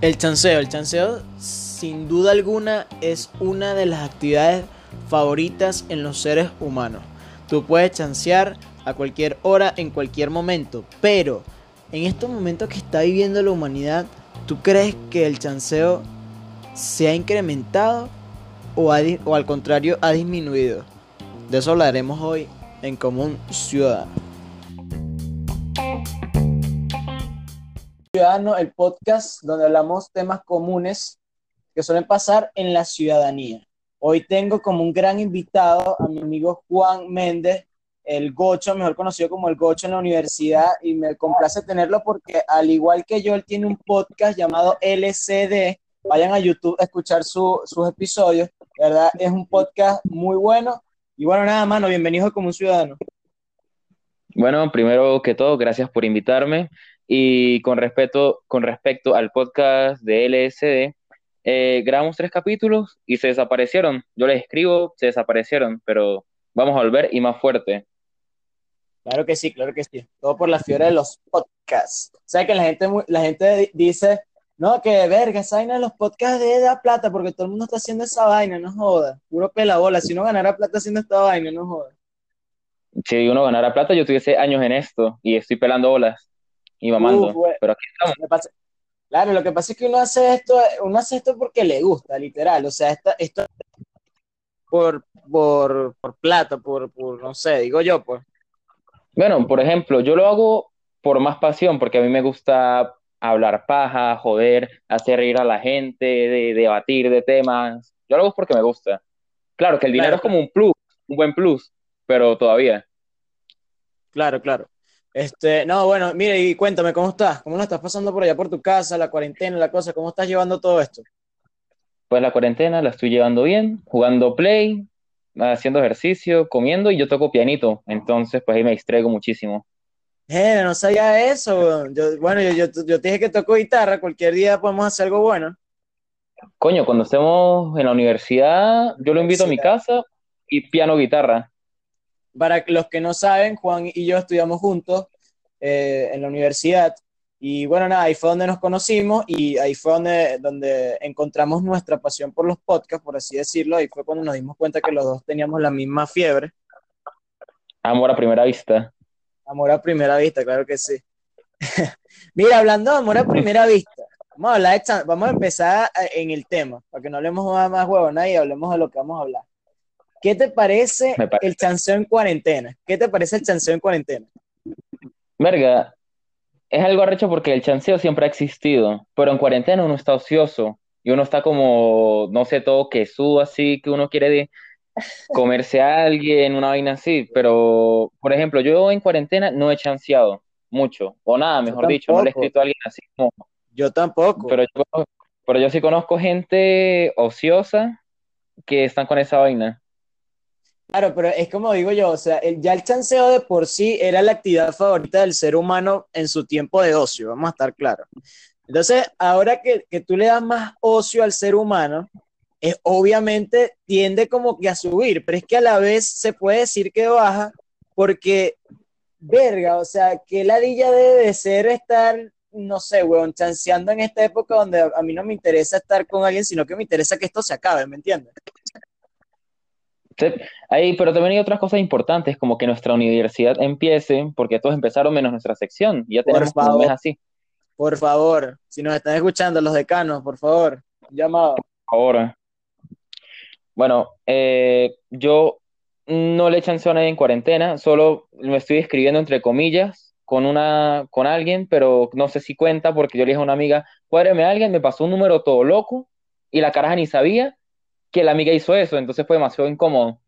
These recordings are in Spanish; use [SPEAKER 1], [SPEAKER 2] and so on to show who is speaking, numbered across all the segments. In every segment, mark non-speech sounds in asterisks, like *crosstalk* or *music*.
[SPEAKER 1] El chanceo, el chanceo sin duda alguna es una de las actividades favoritas en los seres humanos. Tú puedes chancear a cualquier hora, en cualquier momento, pero en estos momentos que está viviendo la humanidad, ¿tú crees que el chanceo se ha incrementado o, al contrario ha disminuido? De eso hablaremos hoy en Común Ciudadano. Ciudadano, el podcast donde hablamos temas comunes que suelen pasar en la ciudadanía. Hoy tengo como un gran invitado a mi amigo Juan Méndez, el Gocho, mejor conocido como el Gocho en la universidad, y me complace tenerlo porque al igual que yo, él tiene un podcast llamado LCD. Vayan a YouTube a escuchar sus episodios, ¿verdad? Es un podcast muy bueno. Y bueno, nada, mano, bienvenido como un ciudadano.
[SPEAKER 2] Bueno, primero que todo, gracias por invitarme. Y con respecto, con respecto al podcast de LSD, eh, grabamos tres capítulos y se desaparecieron. Yo les escribo, se desaparecieron, pero vamos a volver y más fuerte.
[SPEAKER 1] Claro que sí, claro que sí. Todo por la fiebre de los podcasts. O sea que la gente, la gente dice, no, que verga, esa vaina de los podcasts de da plata porque todo el mundo está haciendo esa vaina, no joda. Puro pelabola. Si uno ganara plata haciendo esta vaina, no joda.
[SPEAKER 2] Si uno ganara plata, yo tuviese años en esto y estoy pelando olas y mamando. pero aquí estamos.
[SPEAKER 1] Claro, lo que pasa es que uno hace esto, uno hace esto porque le gusta, literal. O sea, esto, esto por, por, por plata, por, por, no sé, digo yo, pues.
[SPEAKER 2] Bueno, por ejemplo, yo lo hago por más pasión, porque a mí me gusta hablar paja, joder, hacer reír a la gente, de, debatir de temas. Yo lo hago porque me gusta. Claro que el dinero es como un plus, un buen plus, pero todavía.
[SPEAKER 1] Claro, claro. Este, no, bueno, mire, y cuéntame, ¿cómo estás? ¿Cómo lo estás pasando por allá por tu casa, la cuarentena, la cosa? ¿Cómo estás llevando todo esto?
[SPEAKER 2] Pues la cuarentena la estoy llevando bien, jugando play, haciendo ejercicio, comiendo y yo toco pianito, entonces pues ahí me distraigo muchísimo.
[SPEAKER 1] Eh, no sabía eso. Yo, bueno, yo, yo, te dije que toco guitarra, cualquier día podemos hacer algo bueno.
[SPEAKER 2] Coño, cuando estemos en la universidad, yo lo invito a mi casa y piano guitarra.
[SPEAKER 1] Para los que no saben, Juan y yo estudiamos juntos eh, en la universidad y bueno, nada, ahí fue donde nos conocimos y ahí fue donde, donde encontramos nuestra pasión por los podcasts, por así decirlo. Ahí fue cuando nos dimos cuenta que los dos teníamos la misma fiebre.
[SPEAKER 2] Amor a primera vista.
[SPEAKER 1] Amor a primera vista, claro que sí. *laughs* Mira, hablando de amor a primera vista, vamos a, hablar vamos a empezar eh, en el tema, para que no hablemos más, más huevos, y hablemos de lo que vamos a hablar. ¿Qué te parece, el chanceo en cuarentena? ¿Qué te parece el chanceo en cuarentena?
[SPEAKER 2] Verga, es algo arrecho porque el chanceo siempre ha existido, pero en cuarentena uno está ocioso y uno está como, no sé, todo quesudo así, que uno quiere de comerse a alguien, una vaina así, pero, por ejemplo, yo en cuarentena no he chanceado mucho, o nada, mejor dicho, no le he escrito a alguien así como...
[SPEAKER 1] Yo tampoco.
[SPEAKER 2] Pero yo, pero yo sí conozco gente ociosa que están con esa vaina.
[SPEAKER 1] Claro, pero es como digo yo, o sea, ya el chanceo de por sí era la actividad favorita del ser humano en su tiempo de ocio, vamos a estar claros. Entonces, ahora que, que tú le das más ocio al ser humano, es, obviamente tiende como que a subir, pero es que a la vez se puede decir que baja porque, verga, o sea, que ladilla debe de ser estar, no sé, weón, chanceando en esta época donde a mí no me interesa estar con alguien, sino que me interesa que esto se acabe, ¿me entiendes?
[SPEAKER 2] Ahí, pero también hay otras cosas importantes, como que nuestra universidad empiece, porque todos empezaron menos nuestra sección, ya tenemos un mes así.
[SPEAKER 1] Por favor, si nos están escuchando los decanos, por favor, llamado. Por
[SPEAKER 2] favor. Bueno, eh, yo no le echan a nadie en cuarentena, solo me estoy escribiendo entre comillas con una con alguien, pero no sé si cuenta porque yo le dije a una amiga, cuádreme a alguien, me pasó un número todo loco y la caraja ni sabía que la amiga hizo eso, entonces fue demasiado incómodo.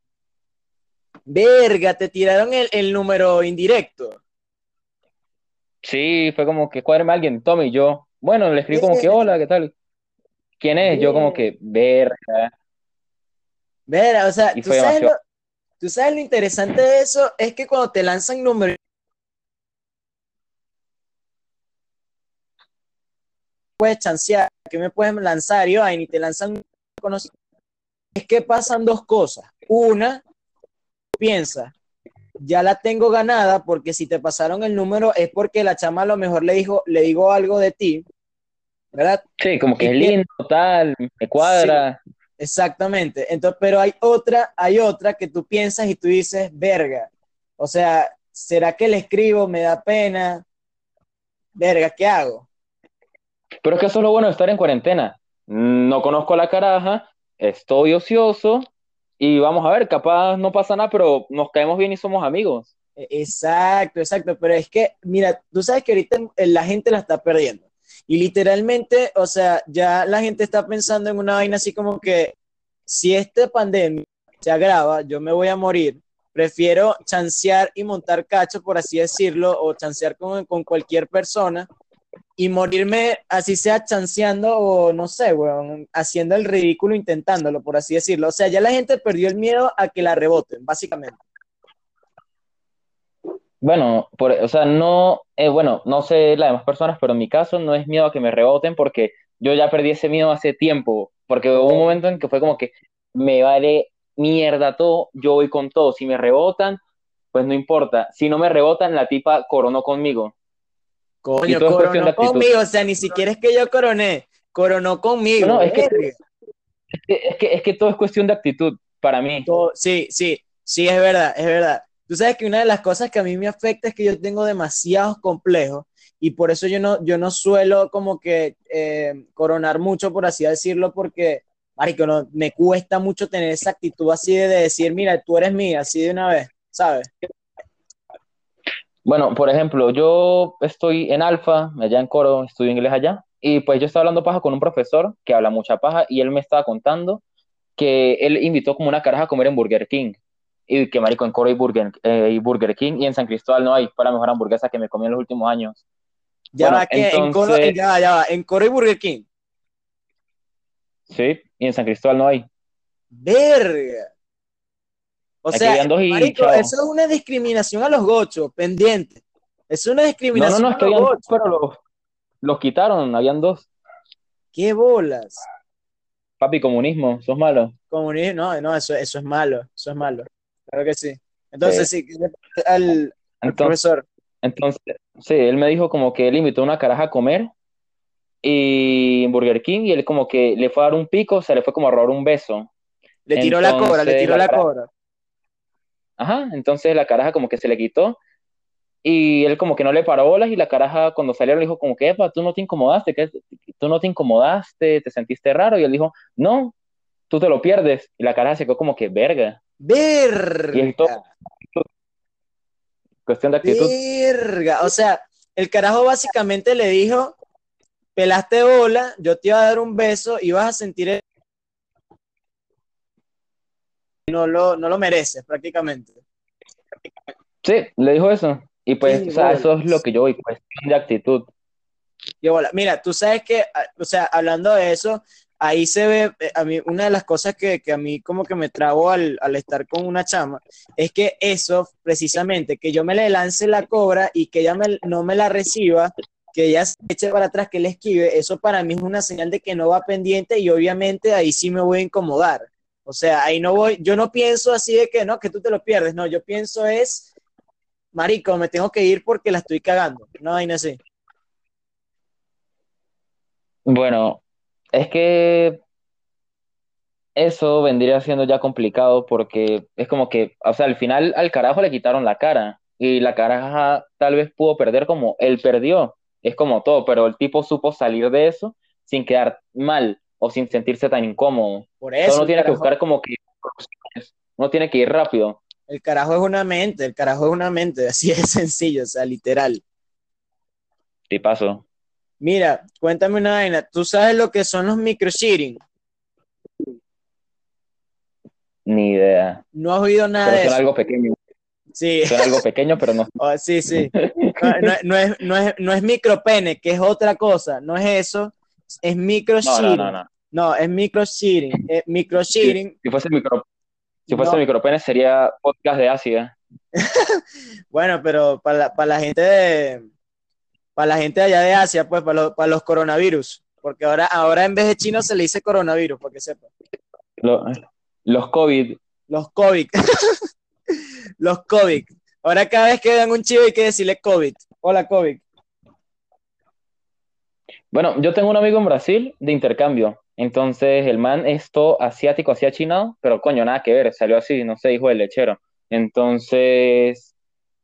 [SPEAKER 1] Verga, te tiraron el, número indirecto.
[SPEAKER 2] Sí, fue como que cuádreme a alguien, Tommy, yo, bueno, le escribí como que hola, ¿qué tal? ¿Quién es? Yo como que, verga.
[SPEAKER 1] Verga, o sea, ¿tú sabes, lo, tú sabes, lo, interesante de eso, es que cuando te lanzan números puedes chancear, que me puedes lanzar, y y te lanzan es que pasan dos cosas. Una, piensa, ya la tengo ganada porque si te pasaron el número es porque la chama a lo mejor le dijo, le digo algo de ti, ¿verdad?
[SPEAKER 2] Sí, como que es lindo, tal, me cuadra.
[SPEAKER 1] exactamente. Entonces, pero hay otra, hay otra que tú piensas y tú dices, verga. O sea, ¿será que le escribo? Me da pena. Verga, ¿qué hago?
[SPEAKER 2] Pero es que eso es lo bueno de estar en cuarentena. No conozco a la caraja, estoy ocioso y vamos a ver, capaz no pasa nada, pero nos caemos bien y somos amigos.
[SPEAKER 1] E-, exacto, exacto. Pero es que, mira, tú sabes que ahorita la gente la está perdiendo. Y literalmente, o sea, ya la gente está pensando en una vaina así como que si esta pandemia se agrava, yo me voy a morir. Prefiero chancear y montar cacho, por así decirlo, o chancear con, con cualquier persona y morirme, así sea chanceando o no sé, weón, haciendo el ridículo, intentándolo, por así decirlo. O sea, ya la gente perdió el miedo a que la reboten, básicamente.
[SPEAKER 2] Bueno, por, o sea, no, eh, bueno, no sé las demás personas, pero en mi caso no es miedo a que me reboten porque yo ya perdí ese miedo hace tiempo, porque hubo un momento en que fue como que me vale mierda todo, yo voy con todo, si me rebotan, pues no importa, si no me rebotan, la tipa coronó conmigo.
[SPEAKER 1] Coño, coronó conmigo, o sea, ni siquiera es que yo coroné, coronó conmigo. No,
[SPEAKER 2] es, que, es, que, es, que, todo es cuestión de actitud para mí.
[SPEAKER 1] sí, sí, sí, es verdad, es verdad. Tú sabes que una de las cosas que a mí me afecta es que yo tengo demasiados complejos y por eso yo no, yo no suelo como que eh, coronar mucho, por así decirlo, porque, marico, no, me cuesta mucho tener esa actitud así de decir, mira, tú eres mía, así de una vez, ¿sabes?
[SPEAKER 2] Bueno, por ejemplo, yo estoy en Alfa, allá en Coro, estudio inglés allá, y pues yo estaba hablando paja con un profesor que habla mucha paja y él me estaba contando que él invitó como una caraja a comer en Burger King. Y que marico, en Coro hay Burger, eh, Burger King y en San Cristóbal no hay, para mejor hamburguesa que me comí en los últimos años.
[SPEAKER 1] Ya va, que en Coro, ya, ya va, en Coro hay Burger King.
[SPEAKER 2] Sí, y en San Cristóbal no hay.
[SPEAKER 1] Verga. O sea, marico, eso es una discriminación a los gochos, pendiente. Es una discriminación
[SPEAKER 2] no, no, no, a los gochos. pero los, quitaron, habían dos.
[SPEAKER 1] ¿Qué bolas?
[SPEAKER 2] Papi, comunismo, sos malo.
[SPEAKER 1] Comunismo, no, no, eso, eso es malo, eso es malo. Claro que sí. Entonces, sí, al, profesor.
[SPEAKER 2] Entonces, sí, él me dijo como que él invitó a una caraja a comer y en Burger King y él como que le fue a dar un pico, se le fue como a robar un beso.
[SPEAKER 1] Le tiró la cobra, le tiró la, cobra.
[SPEAKER 2] Ajá, entonces la caraja como que se le quitó y él como que no le paró bolas y la caraja cuando salieron le dijo como que, epa, tú no te incomodaste, que tú no te incomodaste, te sentiste raro y él dijo, no, tú te lo pierdes y la caraja se quedó como que, verga.
[SPEAKER 1] Verga. Y
[SPEAKER 2] cuestión de actitud.
[SPEAKER 1] Verga, o sea, el carajo básicamente le dijo, pelaste bola, yo te iba a dar un beso y vas a sentir el no lo, no lo mereces prácticamente.
[SPEAKER 2] Sí, le dijo eso. Y pues, o sea, eso es lo que yo voy, cuestión de actitud.
[SPEAKER 1] Y mira, tú sabes que, o sea, hablando de eso, ahí se ve, eh, a mí, una de las cosas que, que a mí como que me trago al, al, estar con una chama, es que eso, precisamente, que yo me le lance la cobra y que ella me, no me la reciba, que ella se eche para atrás, que le esquive, eso para mí es una señal de que no va pendiente y obviamente ahí sí me voy a incomodar. O sea, ahí no voy, yo no pienso así de que no, que tú te lo pierdes, no, yo pienso es, marico, me tengo que ir porque la estoy cagando, no hay así.
[SPEAKER 2] Bueno, es que eso vendría siendo ya complicado porque es como que, o sea, al final al carajo le quitaron la cara y la caraja tal vez pudo perder como él perdió, es como todo, pero el tipo supo salir de eso sin quedar mal o sin sentirse tan incómodo. Por eso. uno tiene que buscar como que uno tiene que ir rápido.
[SPEAKER 1] El carajo es una mente, el carajo es una mente, *laughs* así es sencillo, o sea, literal.
[SPEAKER 2] Sí, paso.
[SPEAKER 1] Mira, cuéntame una vaina, ¿tú sabes lo que son los microcheating?
[SPEAKER 2] Ni idea.
[SPEAKER 1] No has oído nada
[SPEAKER 2] de
[SPEAKER 1] son
[SPEAKER 2] eso. algo pequeño.
[SPEAKER 1] Sí.
[SPEAKER 2] Son algo pequeño, pero no. *laughs*
[SPEAKER 1] Oh, sí, sí. No, es, no, es, no es micropene, que es otra cosa, no es eso, es microcheating. No, no, no, no, es micro. Eh, micro.
[SPEAKER 2] Si, fuese micro, si fuese micropene sería podcast de ácida. *laughs*
[SPEAKER 1] bueno, pero para la, para la gente de para la gente allá de Asia, pues para, para los coronavirus, porque ahora, ahora en vez de chino se le dice coronavirus, para que sepa.
[SPEAKER 2] los COVID.
[SPEAKER 1] Los COVID. *laughs* los COVID. Ahora cada vez que vean un chivo hay que decirle COVID. Hola, COVID.
[SPEAKER 2] Bueno, yo tengo un amigo en Brasil de intercambio. Entonces, el man es todo asiático, así achinado, pero coño, nada que ver, salió así, no sé, hijo del lechero. Entonces,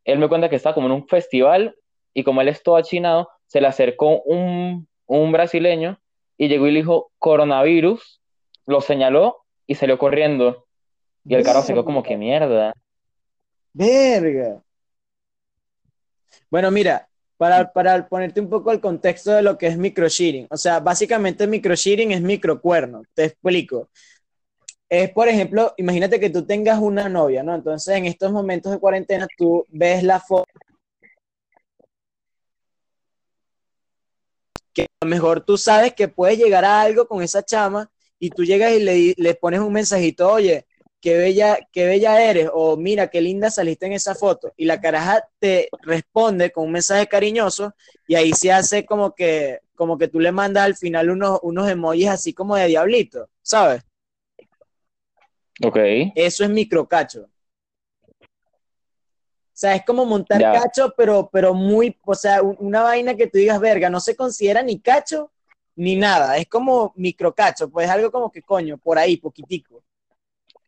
[SPEAKER 2] él me cuenta que estaba como en un festival y como él es todo achinado, se le acercó un, un brasileño y llegó y le dijo coronavirus, lo señaló y salió corriendo. Y el carro se quedó como que mierda.
[SPEAKER 1] Verga. Bueno, mira, para, para ponerte un poco el contexto de lo que es microshearing, o sea, básicamente microshearing es microcuerno, te explico. Es, por ejemplo, imagínate que tú tengas una novia, ¿no? Entonces, en estos momentos de cuarentena, tú ves la foto que a lo mejor tú sabes que puedes llegar a algo con esa chama y tú llegas y le, le pones un mensajito, oye, qué bella, qué bella eres, o mira, qué linda saliste en esa foto. Y la caraja te responde con un mensaje cariñoso y ahí se hace como que, como que tú le mandas al final unos, unos emojis así como de diablito, ¿sabes?
[SPEAKER 2] Ok.
[SPEAKER 1] Eso es microcacho. O sea, es como montar
[SPEAKER 2] Ya.
[SPEAKER 1] cacho, pero, pero muy, o sea, un- una vaina que tú digas, verga, no se considera ni cacho ni nada. Es como microcacho, pues algo como que coño, por ahí, poquitico.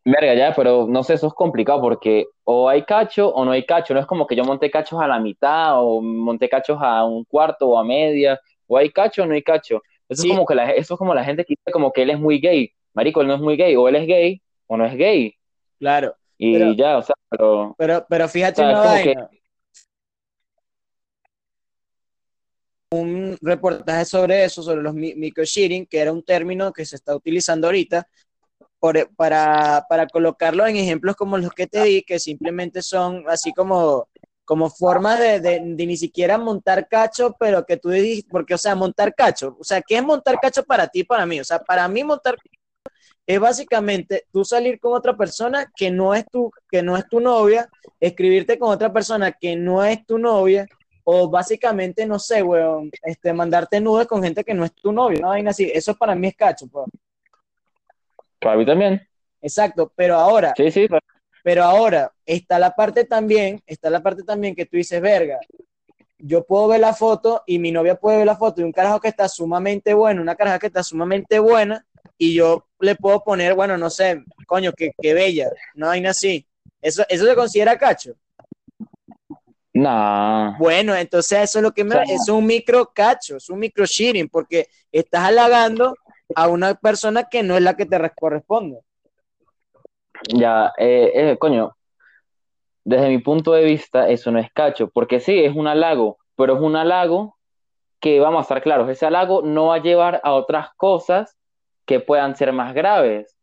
[SPEAKER 2] Verga, ya, pero no sé, eso es complicado porque o hay cacho o no hay cacho. No es como que yo monté cachos a la mitad o monté cachos a un cuarto o a media. O hay cacho o no hay cacho. Eso
[SPEAKER 1] Sí.
[SPEAKER 2] es como que la, eso es como la gente que dice como que él es muy gay. Marico, él no es muy gay. O él es gay o no es gay.
[SPEAKER 1] Claro.
[SPEAKER 2] Y
[SPEAKER 1] Pero-
[SPEAKER 2] ya, o sea, pero
[SPEAKER 1] Pero, pero fíjate
[SPEAKER 2] O sea,
[SPEAKER 1] una
[SPEAKER 2] que-.
[SPEAKER 1] Un reportaje sobre eso, sobre los mi- microshearing, que era un término que se está utilizando ahorita por- para, para colocarlo en ejemplos como los que te di, que simplemente son así como, como formas de, de- de ni siquiera montar cacho, pero que tú dijiste, porque, o sea, montar cacho, o sea, ¿qué es montar cacho para ti y para mí? O sea, para mí montar es básicamente tú salir con otra persona que no es tu, que no es tu novia, escribirte con otra persona que no es tu novia, o básicamente, no sé, weón, este, mandarte nudes con gente que no es tu novia, una vaina así. Eso para mí es cacho, pues.
[SPEAKER 2] Para mí también.
[SPEAKER 1] Exacto, pero ahora,
[SPEAKER 2] Sí, sí, pero-
[SPEAKER 1] pero ahora está la parte también, está la parte también que tú dices, verga, yo puedo ver la foto y mi novia puede ver la foto de un carajo que está sumamente bueno, una caraja que está sumamente buena, y yo le puedo poner, bueno, no sé, coño, que, que bella, una vaina así. Eso, eso se considera cacho.
[SPEAKER 2] nah.
[SPEAKER 1] Bueno, entonces eso es lo que me,
[SPEAKER 2] O sea-
[SPEAKER 1] eso es un micro cacho, es un micro cheating, porque estás halagando a una persona que no es la que te re- corresponde.
[SPEAKER 2] Ya, eh, eh, coño, desde mi punto de vista, eso no es cacho, porque sí, es un halago, pero es un halago que, vamos a estar claros, ese halago no va a llevar a otras cosas que puedan ser más graves.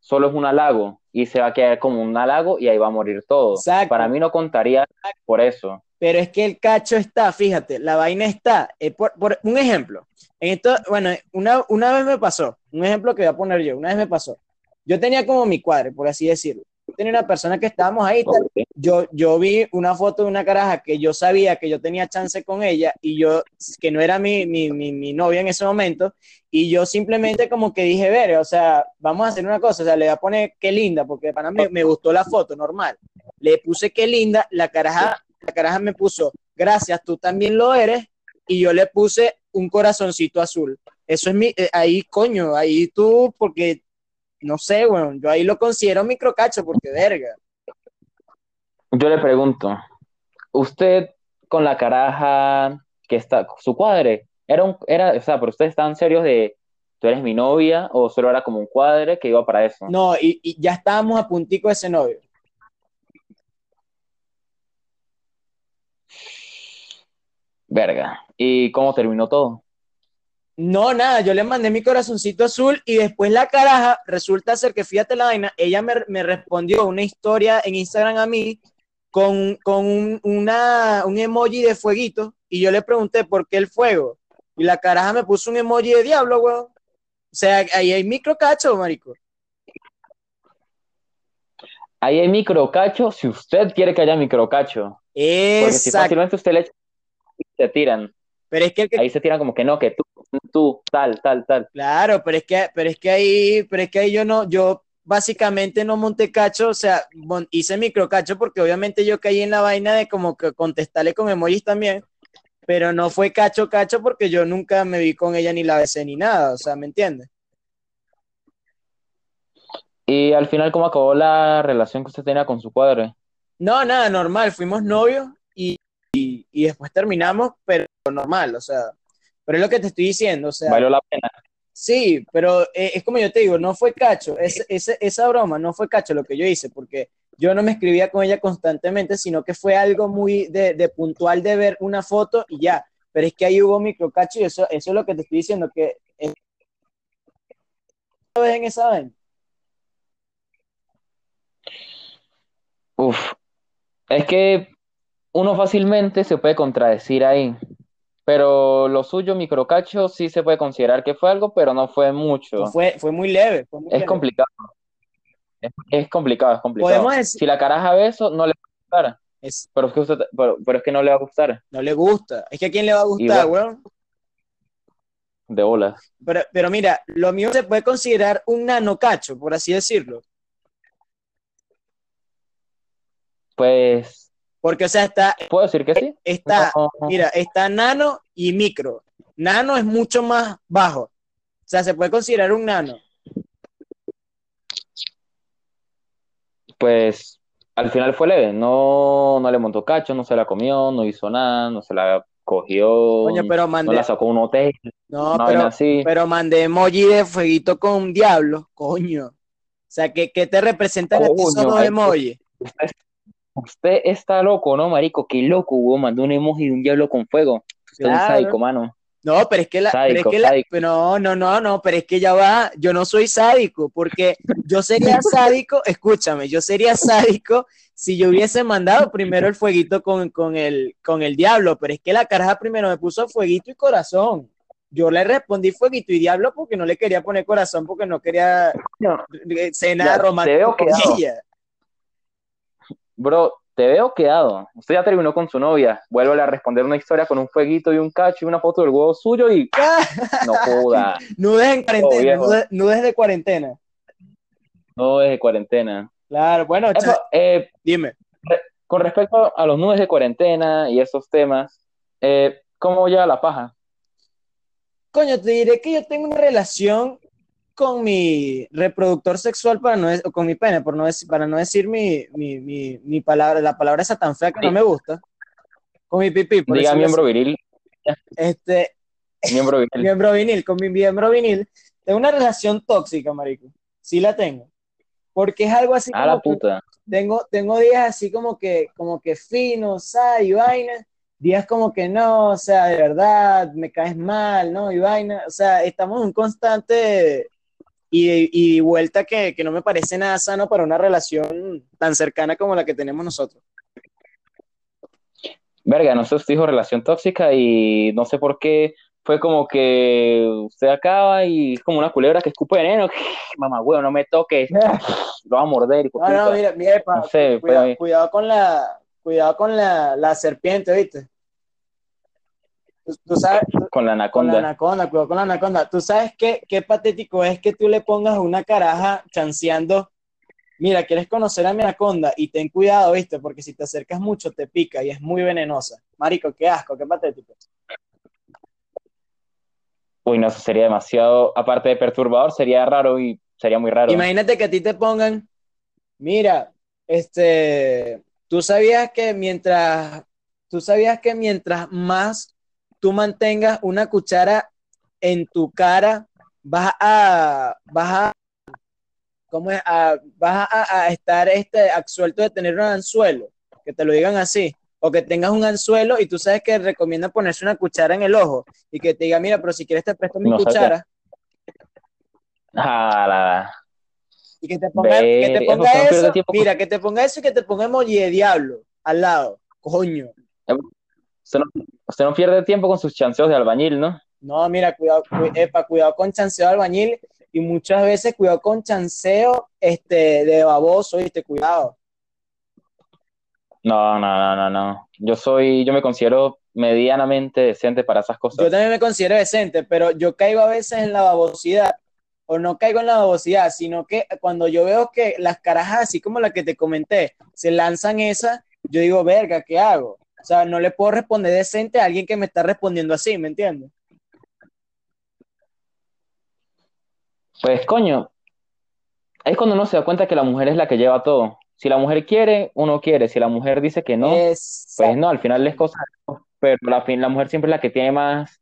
[SPEAKER 2] Solo es un halago y se va a quedar como un halago y ahí va a morir todo.
[SPEAKER 1] Exacto.
[SPEAKER 2] Para mí no contaría por eso.
[SPEAKER 1] Pero es que el cacho está, fíjate, la vaina está. eh, por, por- un ejemplo, esto, bueno, una, una vez me pasó, un ejemplo que voy a poner yo, una vez me pasó. Yo tenía como mi cuadre, por así decirlo. Tenía una persona que estábamos ahí, tal, yo, yo vi una foto de una caraja que yo sabía que yo tenía chance con ella y yo, que no era mi, mi, mi, mi novia en ese momento, y yo simplemente como que dije, ver, o sea, vamos a hacer una cosa, o sea, le voy a poner qué linda, porque para mí me gustó la foto, normal. Le puse qué linda, la caraja, la caraja me puso, gracias, tú también lo eres, y yo le puse un corazoncito azul. Eso es mi, eh, ahí, coño, ahí tú, porque, no sé, bueno, yo ahí lo considero microcacho, porque verga.
[SPEAKER 2] Yo le pregunto, ¿usted con la caraja que está, su cuadre, era un, era, o sea, pero ustedes estaban serios de, tú eres mi novia, o solo era como un cuadre que iba para eso?
[SPEAKER 1] No, y, y ya estábamos a puntico de ese novio.
[SPEAKER 2] Verga. ¿Y cómo terminó todo?
[SPEAKER 1] No, nada, yo le mandé mi corazoncito azul y después la caraja, resulta ser que fíjate la vaina, ella me, me respondió una historia en Instagram a mí con, con un, una, un emoji de fueguito y yo le pregunté por qué el fuego y la caraja me puso un emoji de diablo, weón. O sea, ahí hay microcacho, marico.
[SPEAKER 2] Ahí hay microcacho si usted quiere que haya microcacho. Porque si
[SPEAKER 1] Exacto.
[SPEAKER 2] fácilmente usted le echa y se tiran.
[SPEAKER 1] Pero es que el que
[SPEAKER 2] Ahí se tiran como que no, que tú, tú, tal, tal, tal.
[SPEAKER 1] Claro, pero es que, pero es que ahí, pero es que ahí yo no, yo, básicamente no monté cacho, o sea, mon- hice microcacho porque obviamente yo caí en la vaina de como que contestarle con emojis también, pero no fue cacho cacho porque yo nunca me vi con ella ni la besé ni nada, o sea, ¿me entiendes?
[SPEAKER 2] Y al final, ¿cómo acabó la relación que usted tenía con su padre?
[SPEAKER 1] No, nada, normal, fuimos novios y, y, y después terminamos, pero normal, o sea, pero es lo que te estoy diciendo, o sea,
[SPEAKER 2] ¿Valió la pena?
[SPEAKER 1] Sí, pero eh, es como yo te digo, no fue cacho, es, ese- esa broma no fue cacho lo que yo hice, porque yo no me escribía con ella constantemente, sino que fue algo muy de, de puntual de ver una foto y ya, pero es que ahí hubo microcacho y eso, eso es lo que te estoy diciendo, que es- ¿sabes en esa vaina?
[SPEAKER 2] Uf, es que uno fácilmente se puede contradecir ahí, pero lo suyo, microcacho, sí se puede considerar que fue algo, pero no fue mucho.
[SPEAKER 1] Fue, fue muy leve, fue muy
[SPEAKER 2] Es
[SPEAKER 1] leve.
[SPEAKER 2] complicado. Es, es complicado, es complicado.
[SPEAKER 1] Podemos decir,
[SPEAKER 2] Si la caraja ve eso, no le va a gustar.
[SPEAKER 1] es-
[SPEAKER 2] Pero es que, usted, pero, pero es que no le va a gustar
[SPEAKER 1] no le gusta, es que a quién le va a gustar,
[SPEAKER 2] bueno.
[SPEAKER 1] weón.
[SPEAKER 2] de bolas.
[SPEAKER 1] Pero, pero mira, lo mío se puede considerar un nanocacho, por así decirlo,
[SPEAKER 2] Pues,
[SPEAKER 1] porque, o sea, está,
[SPEAKER 2] ¿puedo decir que sí?
[SPEAKER 1] está
[SPEAKER 2] No,
[SPEAKER 1] Mira, está nano y micro. Nano es mucho más bajo. O sea, se puede considerar un nano.
[SPEAKER 2] pues al final fue leve. No, no le montó cacho, no se la comió, no hizo nada, no se la cogió,
[SPEAKER 1] Coño, pero
[SPEAKER 2] no la sacó un hotel,
[SPEAKER 1] no, pero,
[SPEAKER 2] así.
[SPEAKER 1] pero mandé emoji de fueguito con diablo. Coño. O sea, ¿qué, qué te representan a ti esos dos emojis?
[SPEAKER 2] Usted, está loco, ¿no, marico? Qué loco, hubo mandó un emoji de un diablo con fuego. Usted es un sádico, mano.
[SPEAKER 1] No, pero es que la, pero es que la- no, no, no, no, pero es que ya va, yo no soy sádico, porque yo sería sádico, *laughs* escúchame, yo sería sádico si yo hubiese mandado primero el fueguito con, con el, con el diablo, pero es que la caraja primero me puso fueguito y corazón. Yo le respondí fueguito y diablo porque no le quería poner corazón, porque no quería
[SPEAKER 2] No,
[SPEAKER 1] eh, cena
[SPEAKER 2] Ya, te
[SPEAKER 1] romántica
[SPEAKER 2] veo quedado. Bro, te veo quedado. Usted ya terminó con su novia. Vuelve a responder una historia con un fueguito y un cacho y una foto del huevo suyo y *laughs* no joda.
[SPEAKER 1] Nudes en cuarentena, nudes, nudes de cuarentena.
[SPEAKER 2] No es de cuarentena.
[SPEAKER 1] Claro, bueno, cha-
[SPEAKER 2] eh,
[SPEAKER 1] dime.
[SPEAKER 2] con respecto a los nudes de cuarentena y esos temas, eh, ¿cómo lleva la paja?
[SPEAKER 1] Coño, te diré que yo tengo una relación con mi reproductor sexual para no o con mi pene, por no decir, para no decir mi, mi, mi, mi palabra, la palabra esa tan fea que no
[SPEAKER 2] Sí.
[SPEAKER 1] me gusta. Con mi pipí, por
[SPEAKER 2] Diga miembro
[SPEAKER 1] así.
[SPEAKER 2] viril,
[SPEAKER 1] Este,
[SPEAKER 2] miembro *laughs* viril.
[SPEAKER 1] miembro vinil, con mi miembro vinil, tengo una relación tóxica, marico. Sí la tengo. Porque es algo así
[SPEAKER 2] A la
[SPEAKER 1] como que
[SPEAKER 2] puta.
[SPEAKER 1] tengo, tengo días así como que, como que finos, ¿sabes? Y vaina. Días como que no, o sea, de verdad, me caes mal, ¿no? Y vaina. O sea, estamos en un constante y, y vuelta que, que no me parece nada sano para una relación tan cercana como la que tenemos nosotros.
[SPEAKER 2] Verga, no sé, usted dijo relación tóxica y no sé por qué fue como que usted acaba y es como una culebra que escupe veneno. *laughs* Mamá, huevo, no me toques. *laughs* Lo va a morder.
[SPEAKER 1] No,
[SPEAKER 2] de
[SPEAKER 1] no, mira, mira,
[SPEAKER 2] No sé,
[SPEAKER 1] cuidado, cuidado con la, cuidado con la, la serpiente, ¿viste? Tú, sabes,
[SPEAKER 2] con la
[SPEAKER 1] Con la
[SPEAKER 2] anaconda.
[SPEAKER 1] anaconda, cuidado con la anaconda. ¿Tú sabes qué, qué patético es que tú le pongas una caraja chanceando? Mira, ¿quieres conocer a mi anaconda? Y ten cuidado, ¿viste? Porque si te acercas mucho te pica y es muy venenosa. Marico, qué asco, qué patético.
[SPEAKER 2] Uy, no, eso sería demasiado, aparte de perturbador, sería raro y sería muy raro.
[SPEAKER 1] Imagínate que a ti te pongan, mira, este, tú sabías que mientras, tú sabías que mientras más tú mantengas una cuchara en tu cara, vas a, vas a, ¿cómo es? A- vas a, a estar este, absuelto de tener un anzuelo, que te lo digan así, o que tengas un anzuelo y tú sabes que recomiendan ponerse una cuchara en el ojo y que te diga, mira, pero si quieres te presto mi
[SPEAKER 2] No
[SPEAKER 1] cuchara
[SPEAKER 2] Ah, la-
[SPEAKER 1] y que te ponga, que te
[SPEAKER 2] eso
[SPEAKER 1] ponga mira, que te ponga eso y que te ponga emoji de diablo al lado, coño.
[SPEAKER 2] Usted no, usted no pierde tiempo con sus chanceos de albañil, ¿no?
[SPEAKER 1] No, mira, cuidado, cu- epa, cuidado con chanceo de albañil y muchas veces cuidado con chanceo este, de baboso, ¿viste? Cuidado.
[SPEAKER 2] No, no, no, no, no. Yo soy, yo me considero medianamente decente para esas
[SPEAKER 1] Yo
[SPEAKER 2] cosas.
[SPEAKER 1] también me considero decente, pero yo caigo a veces en la babosidad o no caigo en la babosidad, sino que cuando yo veo que las carajas, así como la que te comenté, se lanzan esa, yo digo, verga, ¿qué hago? O sea, no le puedo responder decente a alguien que me está respondiendo así, ¿me entiendes?
[SPEAKER 2] Pues coño, es cuando uno se da cuenta que la mujer es la que lleva todo. Si la mujer quiere, uno quiere. Si la mujer dice que no, pues no, al final es cosa. Pero la, la mujer siempre es la que tiene más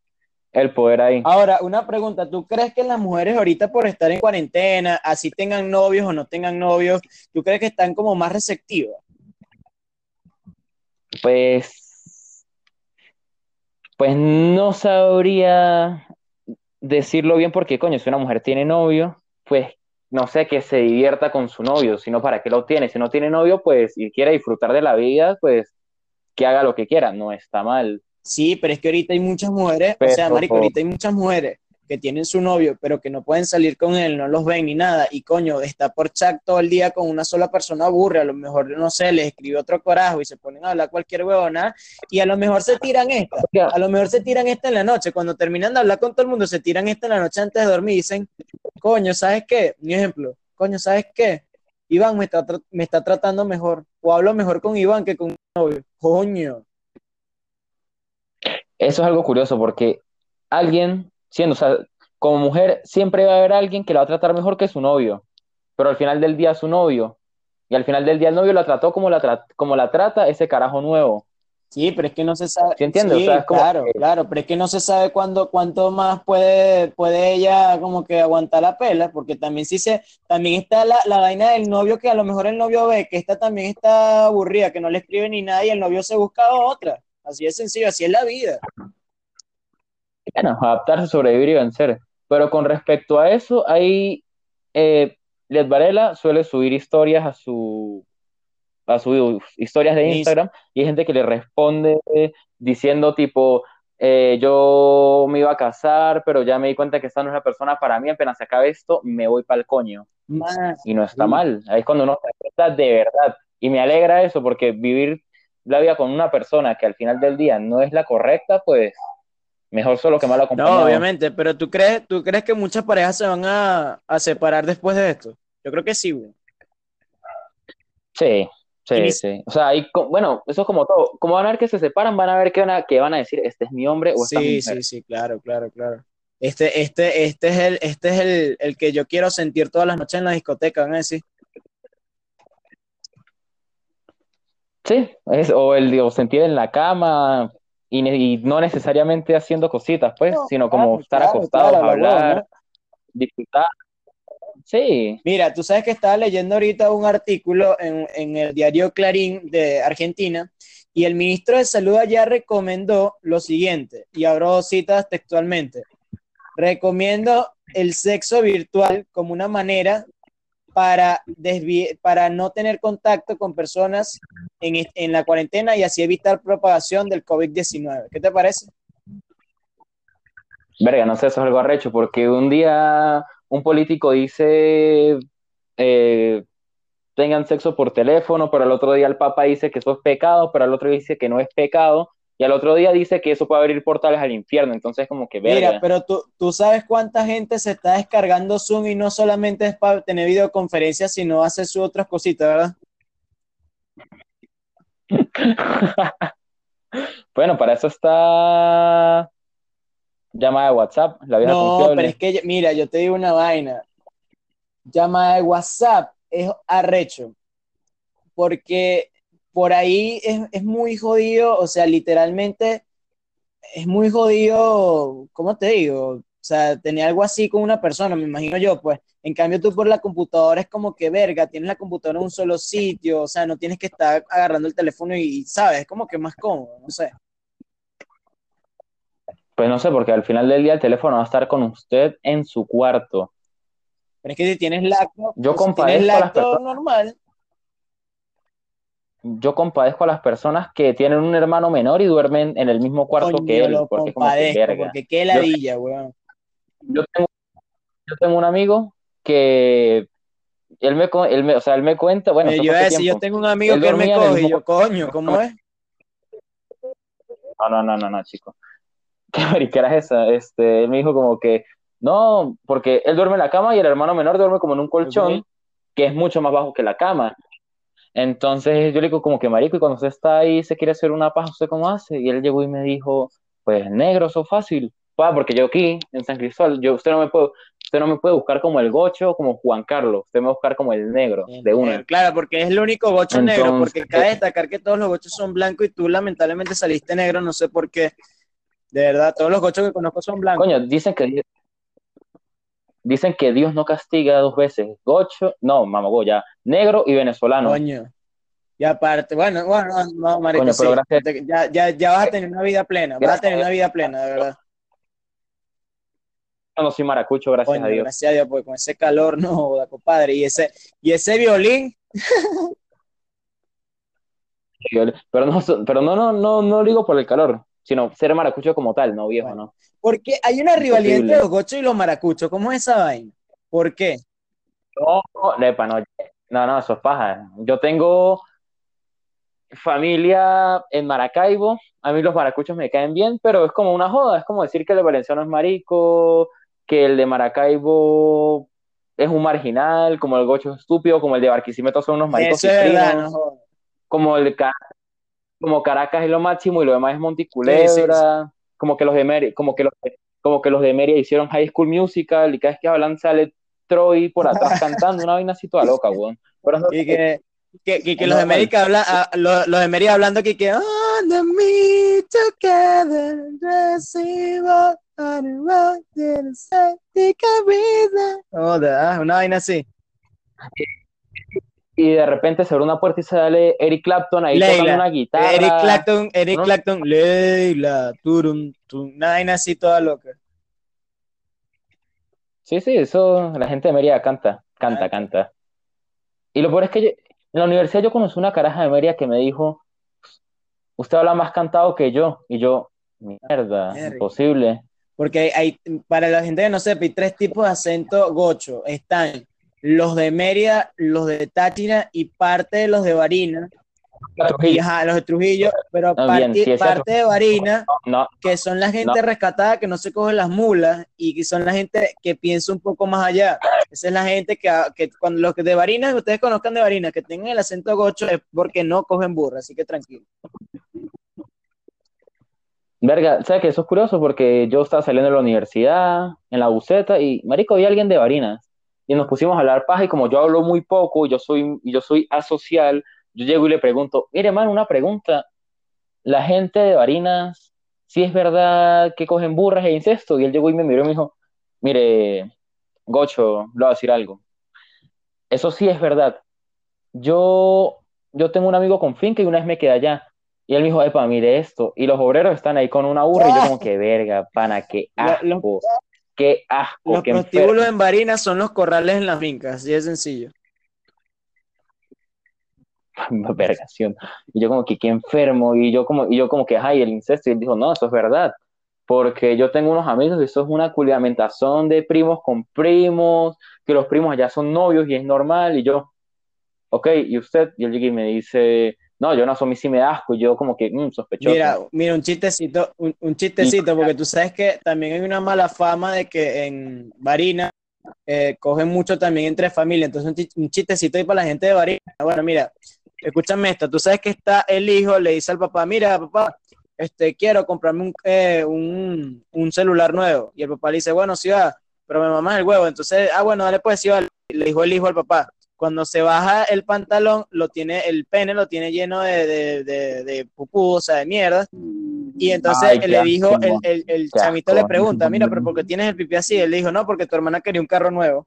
[SPEAKER 2] el poder ahí.
[SPEAKER 1] Ahora, una pregunta, ¿tú crees que las mujeres ahorita por estar en cuarentena, así tengan novios o no tengan novios, ¿tú crees que están como más receptivas?
[SPEAKER 2] Pues, pues no sabría decirlo bien porque, coño, si una mujer tiene novio, pues no sé, que se divierta con su novio, sino para qué lo tiene. Si no tiene novio, pues, y quiere disfrutar de la vida, pues, que haga lo que quiera, no está mal.
[SPEAKER 1] Sí, pero es que ahorita hay muchas mujeres, o sea, marico, ahorita hay muchas mujeres que tienen su novio, pero que no pueden salir con él, no los ven ni nada, y coño, está por chat todo el día con una sola persona aburre, a lo mejor, no sé, les escribe otro corajo y se ponen a hablar cualquier huevona, y a lo mejor se tiran esta, a lo mejor se tiran esta en la noche, cuando terminan de hablar con todo el mundo, se tiran esta en la noche antes de dormir y dicen, coño, ¿sabes qué? Mi ejemplo, coño, ¿sabes qué? Iván me está, me está tratando mejor, o hablo mejor con Iván que con mi novio, coño.
[SPEAKER 2] Eso es algo curioso porque alguien, siendo, o sea, como mujer, siempre va a haber alguien que la va a tratar mejor que su novio, pero al final del día su novio, y al final del día el novio la trató como la, como la trata ese carajo nuevo.
[SPEAKER 1] Sí, pero es que no se sabe.
[SPEAKER 2] ¿Sí entiendes?
[SPEAKER 1] claro, claro, pero es que no se sabe cuándo, cuánto más puede, puede ella como que aguantar la pela, porque también sí se, también está la, la vaina del novio que a lo mejor el novio ve que esta también está aburrida, que no le escribe ni nada y el novio se busca otra. Así es sencillo, así es la vida.
[SPEAKER 2] Bueno, adaptarse, sobrevivir y vencer. Pero con respecto a eso, ahí eh, Les Varela suele subir historias a su a sus historias de Instagram y hay gente que le responde diciendo tipo eh, yo me iba a casar, pero ya me di cuenta que esta no es la persona para mí, apenas se acabe esto, me voy para el coño. y no está mal, ahí es cuando uno se cuenta de verdad. Y me alegra eso, porque vivir la vida con una persona que al final del día no es la correcta, pues mejor solo que mal acompañado.
[SPEAKER 1] No, obviamente, pero ¿tú crees, tú crees que muchas parejas se van a, separar después de esto? Yo creo que sí, güey.
[SPEAKER 2] Sí, sí, sí. O sea, hay, bueno, eso es como todo. Como van a ver que se separan, van a ver que van a, que van a decir, este es mi hombre o esta
[SPEAKER 1] Sí, sí, sí, claro, claro, claro. Este, este, este es el, este es el, el que yo quiero sentir todas las noches en la discoteca, van a decir.
[SPEAKER 2] Sí, es, o el digo, sentir en la cama y, no necesariamente haciendo cositas, pues, sino como estar acostado, hablar, disfrutar. Sí.
[SPEAKER 1] Mira, tú sabes que estaba leyendo ahorita un artículo en, en el diario Clarín de Argentina y el ministro de Salud allá recomendó lo siguiente, y abro citas textualmente. Recomiendo el sexo virtual como una manera para, para no tener contacto con personas en, en la cuarentena y así evitar propagación del COVID-19. ¿Qué te parece?
[SPEAKER 2] Verga, no sé, eso es algo arrecho, porque un día un político dice eh, tengan sexo por teléfono, pero el otro día el Papa dice que eso es pecado, pero el otro dice que no es pecado, y al otro día dice que eso puede abrir portales al infierno, entonces como que verga.
[SPEAKER 1] Mira, pero tú, tú sabes cuánta gente se está descargando Zoom y no solamente es para tener videoconferencias, sino hace sus otras cositas, ¿verdad? *laughs*
[SPEAKER 2] bueno, para eso está llamada de WhatsApp, la
[SPEAKER 1] No, pero es que, mira, yo te digo una vaina. Llamada de WhatsApp es arrecho. Porque por ahí es, muy jodido, o sea, literalmente es muy jodido, ¿cómo te digo? O sea, tener algo así con una persona, me imagino yo, pues. En cambio, tú por la computadora es como que verga, tienes la computadora en un solo sitio, o sea, no tienes que estar agarrando el teléfono y, ¿sabes? Es como que más cómodo, no sé.
[SPEAKER 2] Pues no sé, porque al final del día el teléfono va a estar con usted en su cuarto.
[SPEAKER 1] Pero es que si tienes laptop,
[SPEAKER 2] yo pues, si tienes
[SPEAKER 1] laptop normal,
[SPEAKER 2] yo compadezco a las personas que tienen un hermano menor y duermen en el mismo cuarto que él.
[SPEAKER 1] porque como porque qué ladilla, weón.
[SPEAKER 2] Yo tengo, yo tengo un amigo que él me, él me, o sea, él me cuenta, bueno,
[SPEAKER 1] yo, yo tengo un amigo que él me coge, y yo, coño, ¿cómo es?
[SPEAKER 2] No, no, no, no, no, chico. *laughs* ¿Qué mariquera es esa? Este, él me dijo como que no, porque él duerme en la cama y el hermano menor duerme como en un colchón que es mucho más bajo que la cama. Entonces yo le digo como que marico, y cuando usted está ahí se quiere hacer una paja, ¿usted cómo hace? Y él llegó y me dijo, pues negro, eso fácil. Pa, porque yo aquí en San Cristóbal, yo, usted no me puede, usted no me puede buscar como el gocho o como Juan Carlos, usted me va a buscar como el negro, de una.
[SPEAKER 1] Claro, porque es el único gocho negro, porque cabe destacar que todos los gochos son blancos y tú lamentablemente saliste negro, no sé por qué. De verdad, todos los gochos que conozco son blancos.
[SPEAKER 2] Coño, dicen que dicen que Dios no castiga dos veces, gocho, no, mamago, ya, negro y venezolano.
[SPEAKER 1] Coño. Y aparte, bueno, bueno, no, marico,
[SPEAKER 2] Coño, pero
[SPEAKER 1] sí.
[SPEAKER 2] gracias-
[SPEAKER 1] ya, ya, ya vas a tener una vida plena, vas a
[SPEAKER 2] Gracias.
[SPEAKER 1] tener una vida plena, de verdad.
[SPEAKER 2] No soy maracucho, gracias
[SPEAKER 1] Coño,
[SPEAKER 2] a Dios.
[SPEAKER 1] gracias a Dios, porque con ese calor, no, compadre. Y ese, y ese violín, *laughs*
[SPEAKER 2] Pero no, pero no, no, no, no lo digo por el calor, sino ser maracucho como tal, no viejo,
[SPEAKER 1] Bueno.
[SPEAKER 2] ¿no?
[SPEAKER 1] porque hay una rivalidad entre los gochos y los maracuchos. ¿Cómo es esa vaina? ¿Por qué?
[SPEAKER 2] No, no, epa, no, no, no, eso es paja. Yo tengo familia en Maracaibo, a mí los maracuchos me caen bien, pero es como una joda, es como decir que el de Valenciano es marico, que el de Maracaibo es un marginal, como el gocho es estúpido, como el de Barquisimeto son unos maricos
[SPEAKER 1] Eso es verdad, no
[SPEAKER 2] como el como Caracas es lo máximo y lo demás es Monticulebra,
[SPEAKER 1] Sí, sí,
[SPEAKER 2] como que los de Mérida, como que los de- como que los de Mérida hicieron High School Musical y cada vez que hablan sale Troy por atrás *laughs* cantando una vaina así toda loca, weón. Pero
[SPEAKER 1] Y que, que, que, los de. América hablan, ah, los, los de América hablando que que on the me together recibo una vaina así.
[SPEAKER 2] Y de repente se abre una puerta y sale Eric Clapton ahí
[SPEAKER 1] Leila.
[SPEAKER 2] tocando una guitarra.
[SPEAKER 1] Eric Clapton, Eric
[SPEAKER 2] ¿no?
[SPEAKER 1] Clapton, Leila, turum, tum, una vaina así toda loca.
[SPEAKER 2] Sí, sí, eso la gente de Mérida canta, canta,
[SPEAKER 1] Canta.
[SPEAKER 2] canta. Y lo peor es que yo- en la universidad yo conocí una caraja de Mérida que me dijo, usted habla más cantado que yo. Y yo, mierda,
[SPEAKER 1] Verga.
[SPEAKER 2] imposible.
[SPEAKER 1] Porque hay, para la gente que no sepa, hay tres tipos de acento gocho. Están los de Mérida, los de Táchira y parte de los de. Y,
[SPEAKER 2] Trujillo.
[SPEAKER 1] ajá, los de Trujillo, pero
[SPEAKER 2] Ah, bien,
[SPEAKER 1] parte,
[SPEAKER 2] sí, ese
[SPEAKER 1] parte de Barina,
[SPEAKER 2] No,
[SPEAKER 1] que son la gente rescatada que no se cogen las mulas y que son la gente que piensa un poco más allá. Esa es la gente que, que cuando los que de Barina, que ustedes conozcan de Barina, que tengan el acento gocho es porque no cogen burra, así que tranquilo.
[SPEAKER 2] verga, ¿sabes qué? Eso es curioso porque yo estaba saliendo de la universidad, en la buceta, y marico, vi a alguien de Barinas. Y nos pusimos a hablar paja, y como yo hablo muy poco, yo soy, yo soy asocial, yo llego y le pregunto, mire, man, una pregunta. La gente de Barinas, si es verdad que cogen burras e incesto? Y él llegó y me miró y me dijo, mire, Gocho, le voy a decir algo. Eso sí es verdad. Yo, yo tengo un amigo con finca y una vez me quedé allá. Y él me dijo, epa, mire esto. Y los obreros están ahí con una burra y yo como *laughs* que, verga, pana, qué asco. Qué asco,
[SPEAKER 1] Los
[SPEAKER 2] qué
[SPEAKER 1] prostíbulos en Barina son los corrales en las fincas, así de sencillo. *laughs*
[SPEAKER 2] vergación. Y yo como que qué enfermo, y yo como, y yo como que, ay, el incesto, y él dijo, no, eso es verdad, porque yo tengo unos amigos y eso es una culiamentación de primos con primos, que los primos allá son novios y es normal, y yo, ok, ¿y usted? Y él y me dice, no, yo no, eso a mí sí me da asco, y yo como que, mm, sospechoso.
[SPEAKER 1] Mira, mira, un chistecito, un, un chistecito, porque tú sabes que también hay una mala fama de que en Barina eh, cogen mucho también entre familias. Entonces, un, chi- un chistecito ahí para la gente de Barina. Bueno, mira, escúchame esto. Tú sabes que está el hijo, le dice al papá, mira, papá, este, quiero comprarme un, eh, un, un celular nuevo. Y el papá le dice, bueno, sí va, pero me mamas el huevo. Entonces, ah, bueno, dale pues, sí va. Le dijo el hijo al papá. Cuando se baja el pantalón, lo tiene, el pene lo tiene lleno de, de, de, de pupú, o sea, de mierda. Y entonces
[SPEAKER 2] Ay,
[SPEAKER 1] él
[SPEAKER 2] qué
[SPEAKER 1] le dijo,
[SPEAKER 2] asco,
[SPEAKER 1] el, el, el chamito le pregunta, mira, pero ¿por qué tienes el pipí así? Él le dijo, no, porque tu hermana quería un carro nuevo.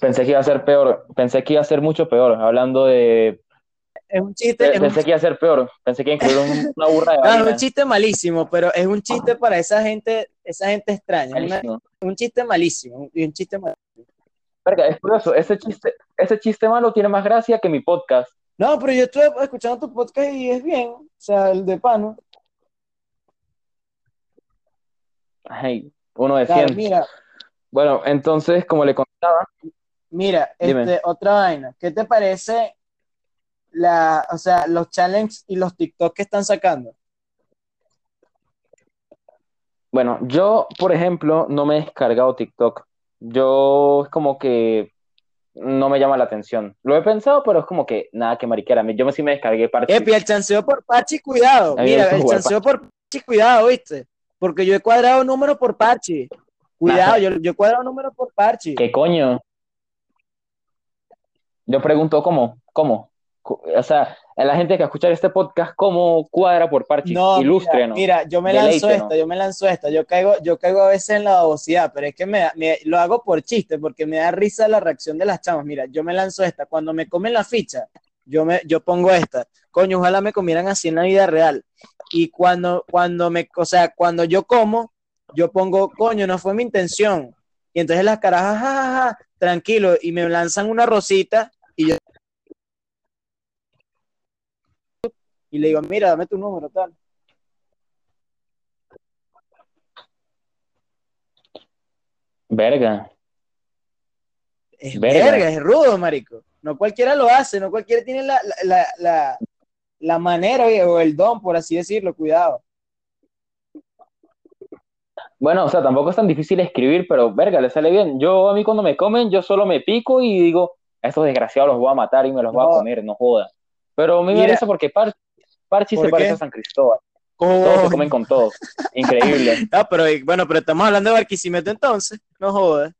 [SPEAKER 2] Pensé que iba a ser peor, pensé que iba a ser mucho peor, hablando de,
[SPEAKER 1] Es un chiste, es un,
[SPEAKER 2] pensé que iba a ser peor, pensé que iba a incluir un- *laughs* una burra de
[SPEAKER 1] no, es un chiste malísimo, pero es un chiste para esa gente, esa gente extraña, una-
[SPEAKER 2] Malísimo.
[SPEAKER 1] un chiste malísimo, y un chiste mal-
[SPEAKER 2] Verga, es curioso, ese chiste, ese chiste malo tiene más gracia que mi podcast.
[SPEAKER 1] No, pero yo estuve escuchando tu podcast y es bien, o sea, el de Pano.
[SPEAKER 2] Ay, uno de
[SPEAKER 1] Claro,
[SPEAKER 2] 100.
[SPEAKER 1] mira,
[SPEAKER 2] Bueno, entonces, como le contaba,
[SPEAKER 1] mira, este, otra vaina, ¿qué te parece la, o sea, los challenges y los TikTok que están sacando?
[SPEAKER 2] Bueno, yo, por ejemplo, no me he descargado TikTok. Yo es como que no me llama la atención. Lo he pensado, pero es como que nada que mariquera. Yo sí me descargué
[SPEAKER 1] Parchi. Epi, el chanceo por Parchi, cuidado. Mira, el chanceo por Parchi, cuidado, ¿viste? Porque yo he cuadrado números por Parchi. Cuidado, yo, yo he cuadrado números por Parchi.
[SPEAKER 2] ¿Qué coño? Yo pregunto, ¿cómo? ¿Cómo? O sea, a la gente que escucha este podcast, ¿cómo cuadra por Parchi?
[SPEAKER 1] No, Mira, mira, yo me lanzo esta, yo me lanzo esta. Yo caigo, yo caigo a veces en la babosidad, pero es que me, lo hago por chiste, porque me da risa la reacción de las chamas. Mira, yo me lanzo esta. Cuando me comen la ficha, yo, me, yo pongo esta. Coño, ojalá me comieran así en la vida real. Y cuando, cuando me, o sea, cuando yo como, yo pongo, coño, no fue mi intención. Y entonces las carajas, jajaja, tranquilo, y me lanzan una rosita y yo y le digo, mira, dame tu número, tal.
[SPEAKER 2] Verga.
[SPEAKER 1] Es verga. es rudo, marico. No cualquiera lo hace, no cualquiera tiene la, la, la, la manera o el don, por así decirlo, cuidado.
[SPEAKER 2] Bueno, o sea, tampoco es tan difícil escribir, pero verga, le sale bien. Yo a mí cuando me comen, yo solo me pico y digo, a estos desgraciados los voy a matar y me los voy a comer, no joda. Pero a mí me interesa porque Parchi se parece a San Cristóbal. Todos se comen con todos. Increíble.
[SPEAKER 1] No, *laughs* pero bueno, pero estamos hablando de Barquisimeto entonces. No jodas.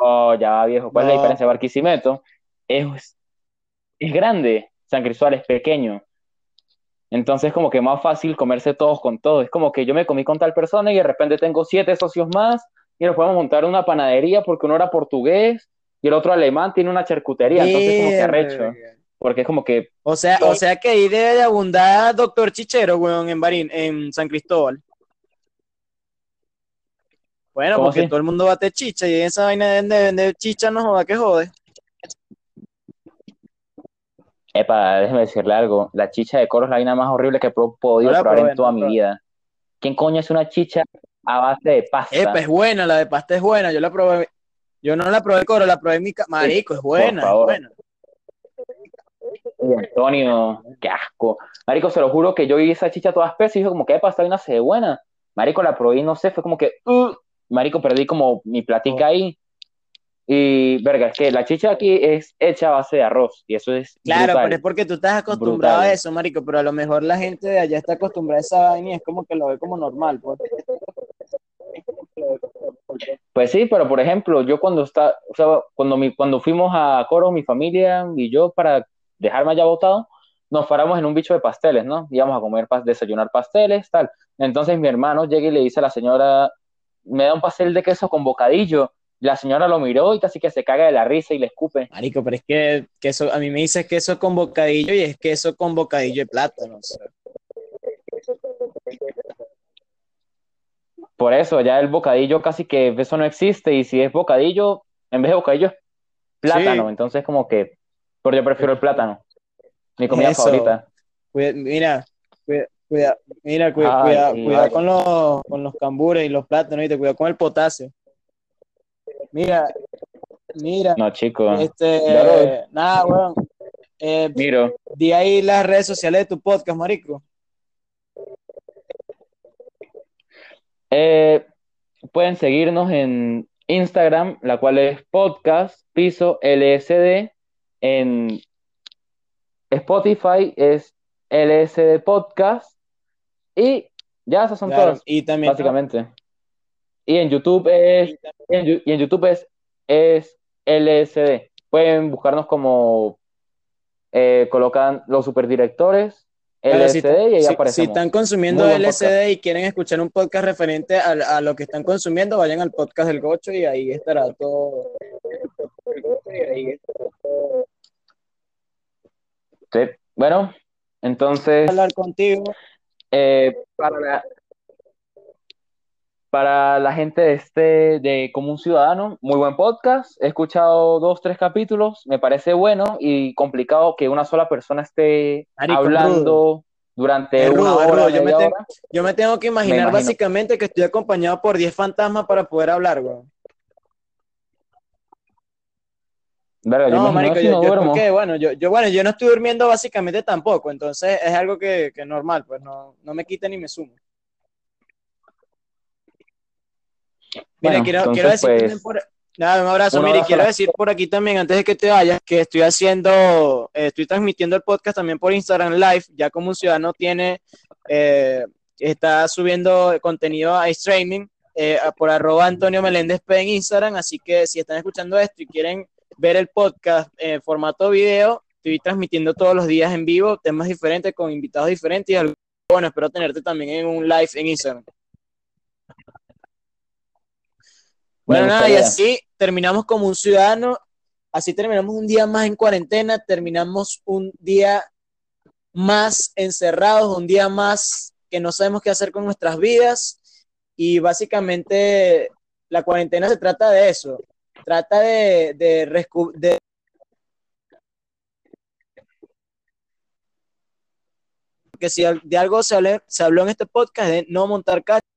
[SPEAKER 2] Oh, ya viejo. ¿Cuál es la diferencia de Barquisimeto? Es, es grande. San Cristóbal es pequeño. Entonces, como que más fácil comerse todos con todos. Es como que yo me comí con tal persona y de repente tengo siete socios más y nos podemos montar una panadería porque uno era portugués y el otro alemán tiene una charcutería. Entonces, como que arrecho. Porque es como que.
[SPEAKER 1] O sea, o sea que ahí debe de abundar Doctor Chichero, weón, en Barín, en San Cristóbal. Bueno, porque todo el mundo bate chicha y en esa vaina de vender chicha no joda, que jode.
[SPEAKER 2] Epa, déjeme decirle algo. La chicha de coro es la vaina más horrible que he podido probar en toda mi vida. ¿Quién coño es una chicha a base de pasta?
[SPEAKER 1] Epa, es buena, la de pasta es buena. Yo la probé. Yo no la probé coro, la probé en mi. Marico, es buena, es buena.
[SPEAKER 2] Antonio, qué asco. Marico, se lo juro que yo vi esa chicha toda espesa y dije como que esta vaina se ve buena. Marico, la probé y no sé, fue como que, uh, marico, perdí como mi platica ahí. Y, verga, es que la chicha aquí es hecha a base de arroz y eso es.
[SPEAKER 1] Claro, pero es porque tú estás acostumbrado a eso, marico, pero a lo mejor la gente de allá está acostumbrada a esa vaina y es como que lo ve como normal, pues.
[SPEAKER 2] Pues sí, pero por ejemplo, yo cuando está, o sea, cuando mi, cuando fuimos a Coro, mi familia y yo para dejarme allá botado, nos paramos en un bicho de pasteles, ¿no? Íbamos a comer, desayunar pasteles, tal. Entonces mi hermano llega y le dice a la señora, me da un pastel de queso con bocadillo. La señora lo miró y casi que se caga de la risa y le escupe.
[SPEAKER 1] Marico, pero es que queso, a mí me dice queso con bocadillo y es queso con bocadillo de plátano.
[SPEAKER 2] Por eso, ya el bocadillo casi que eso no existe y si es bocadillo, en vez de bocadillo es plátano. Entonces como que pero yo prefiero el plátano. Mi comida favorita.
[SPEAKER 1] mira, cuida, mira, cuida, cuida, con, los, con los cambures y los plátanos, y te cuida con el potasio. Mira, mira.
[SPEAKER 2] No, chico.
[SPEAKER 1] Este, nada, weón. Eh,
[SPEAKER 2] Miro.
[SPEAKER 1] Di ahí las redes sociales de tu podcast, marico.
[SPEAKER 2] Eh, pueden seguirnos en Instagram, la cual es podcast piso LSD en Spotify es LSD Podcast y ya esas son todas, y también, básicamente. Y en YouTube es, y en, YouTube es, es LSD. Pueden buscarnos como eh, colocan los superdirectores LSD y ahí aparecemos.
[SPEAKER 1] Si están consumiendo LSD y quieren escuchar un podcast referente a, a, lo que están consumiendo, vayan al podcast del Gocho y ahí estará todo.
[SPEAKER 2] Sí. Bueno, entonces.
[SPEAKER 1] Hablar contigo.
[SPEAKER 2] Eh, para, la, para la gente de este, de Como un Ciudadano, muy buen podcast. He escuchado dos, tres capítulos. Me parece bueno y complicado que una sola persona esté hablando. durante una hora,
[SPEAKER 1] yo, me tengo, yo me tengo que imaginar básicamente que estoy acompañado por 10 fantasmas para poder hablar, güey.
[SPEAKER 2] Verga,
[SPEAKER 1] No, marico,
[SPEAKER 2] si
[SPEAKER 1] yo,
[SPEAKER 2] no
[SPEAKER 1] yo
[SPEAKER 2] duermo.
[SPEAKER 1] porque, bueno, yo, yo, bueno, yo no estoy durmiendo básicamente tampoco, entonces es algo que, que normal, pues no, no me quita ni me sumo. Mira,
[SPEAKER 2] Bueno,
[SPEAKER 1] quiero,
[SPEAKER 2] entonces,
[SPEAKER 1] quiero decir
[SPEAKER 2] pues,
[SPEAKER 1] por... Nada, un abrazo. Mire, quiero
[SPEAKER 2] la-
[SPEAKER 1] decir por aquí también, antes de que te vayas, que estoy haciendo, eh, estoy transmitiendo el podcast también por Instagram Live, ya como un ciudadano tiene, eh, está subiendo contenido a streaming eh, por arroba Antonio Meléndez P en Instagram, así que si están escuchando esto y quieren ver el podcast en formato video, estoy transmitiendo todos los días en vivo, temas diferentes, con invitados diferentes y bueno, espero tenerte también en un live en Instagram. Bueno, nada, y así terminamos como un ciudadano, así terminamos un día más en cuarentena, terminamos un día más encerrados, un día más que no sabemos qué hacer con nuestras vidas. Y básicamente la cuarentena se trata de eso, trata de, de, de que si de algo se habló, se habló en este podcast de no montar cacho